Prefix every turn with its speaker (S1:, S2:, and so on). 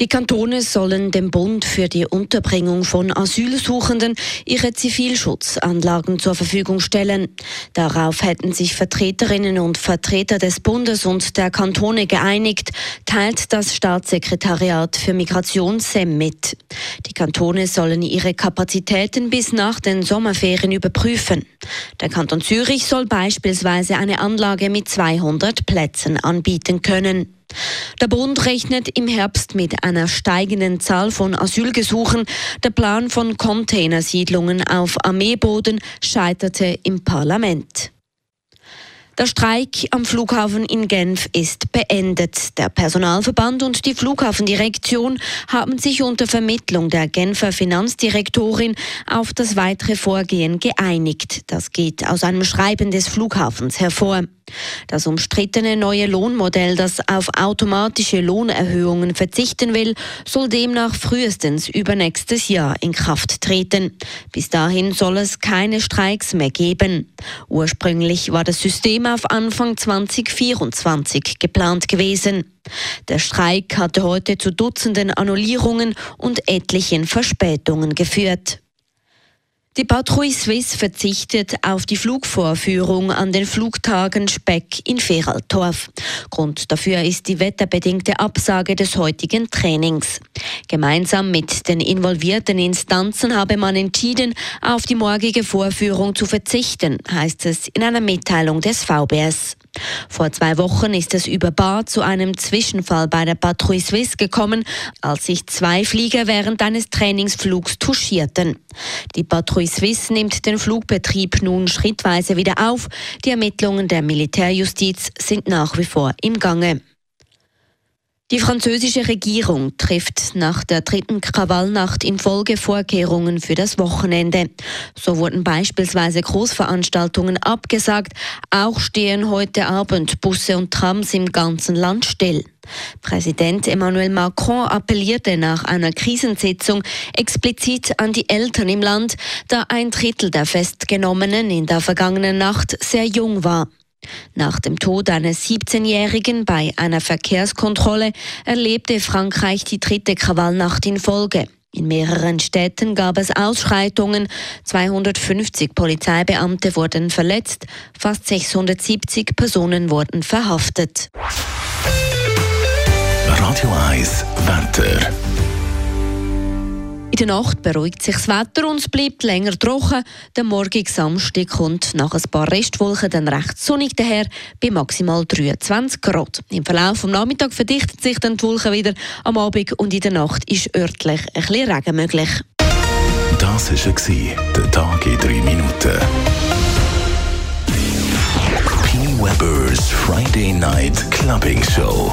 S1: Die Kantone sollen dem Bund für die Unterbringung von Asylsuchenden ihre Zivilschutzanlagen zur Verfügung stellen. Darauf hätten sich Vertreterinnen und Vertreter des Bundes und der Kantone geeinigt, teilt das Staatssekretariat für Migration SEM mit. Die Kantone sollen ihre Kapazitäten bis nach den Sommerferien überprüfen. Der Kanton Zürich soll beispielsweise eine Anlage mit 200 Plätzen anbieten können. Der Bund rechnet im Herbst mit einer steigenden Zahl von Asylgesuchen. Der Plan von Containersiedlungen auf Armeeboden scheiterte im Parlament. Der Streik am Flughafen in Genf ist beendet. Der Personalverband und die Flughafendirektion haben sich unter Vermittlung der Genfer Finanzdirektorin auf das weitere Vorgehen geeinigt. Das geht aus einem Schreiben des Flughafens hervor. Das umstrittene neue Lohnmodell, das auf automatische Lohnerhöhungen verzichten will, soll demnach frühestens übernächstes Jahr in Kraft treten. Bis dahin soll es keine Streiks mehr geben. Ursprünglich war das System auf Anfang 2024 geplant gewesen. Der Streik hatte heute zu Dutzenden Annullierungen und etlichen Verspätungen geführt. Die Patrouille Suisse verzichtet auf die Flugvorführung an den Flugtagen Speck in Feraltorf. Grund dafür ist die wetterbedingte Absage des heutigen Trainings. Gemeinsam mit den involvierten Instanzen habe man entschieden, auf die morgige Vorführung zu verzichten, heißt es in einer Mitteilung des VBS. Vor zwei Wochen ist es über Bar zu einem Zwischenfall bei der Patrouille Suisse gekommen, als sich zwei Flieger während eines Trainingsflugs touchierten. Die Patrouille Suisse nimmt den Flugbetrieb nun schrittweise wieder auf. Die Ermittlungen der Militärjustiz sind nach wie vor im Gange. Die französische Regierung trifft nach der dritten Krawallnacht in Folge Vorkehrungen für das Wochenende. So wurden beispielsweise Großveranstaltungen abgesagt. Auch stehen heute Abend Busse und Trams im ganzen Land still. Präsident Emmanuel Macron appellierte nach einer Krisensitzung explizit an die Eltern im Land, da ein Drittel der Festgenommenen in der vergangenen Nacht sehr jung war. Nach dem Tod eines 17-Jährigen bei einer Verkehrskontrolle erlebte Frankreich die dritte Krawallnacht in Folge. In mehreren Städten gab es Ausschreitungen, 250 Polizeibeamte wurden verletzt, fast 670 Personen wurden verhaftet.
S2: Radio 1 Wetter
S1: der Nacht beruhigt sich das Wetter und es bleibt länger trocken. Der morgige Samstag kommt nach ein paar Restwolken dann recht sonnig daher bei maximal 23 Grad. Im Verlauf des Nachmittags verdichtet sich dann die Wolken wieder. Am Abend und in der Nacht ist örtlich ein bisschen Regen möglich.
S2: Das war der Tag in drei Minuten. P. Weber's Friday Night Clubbing Show.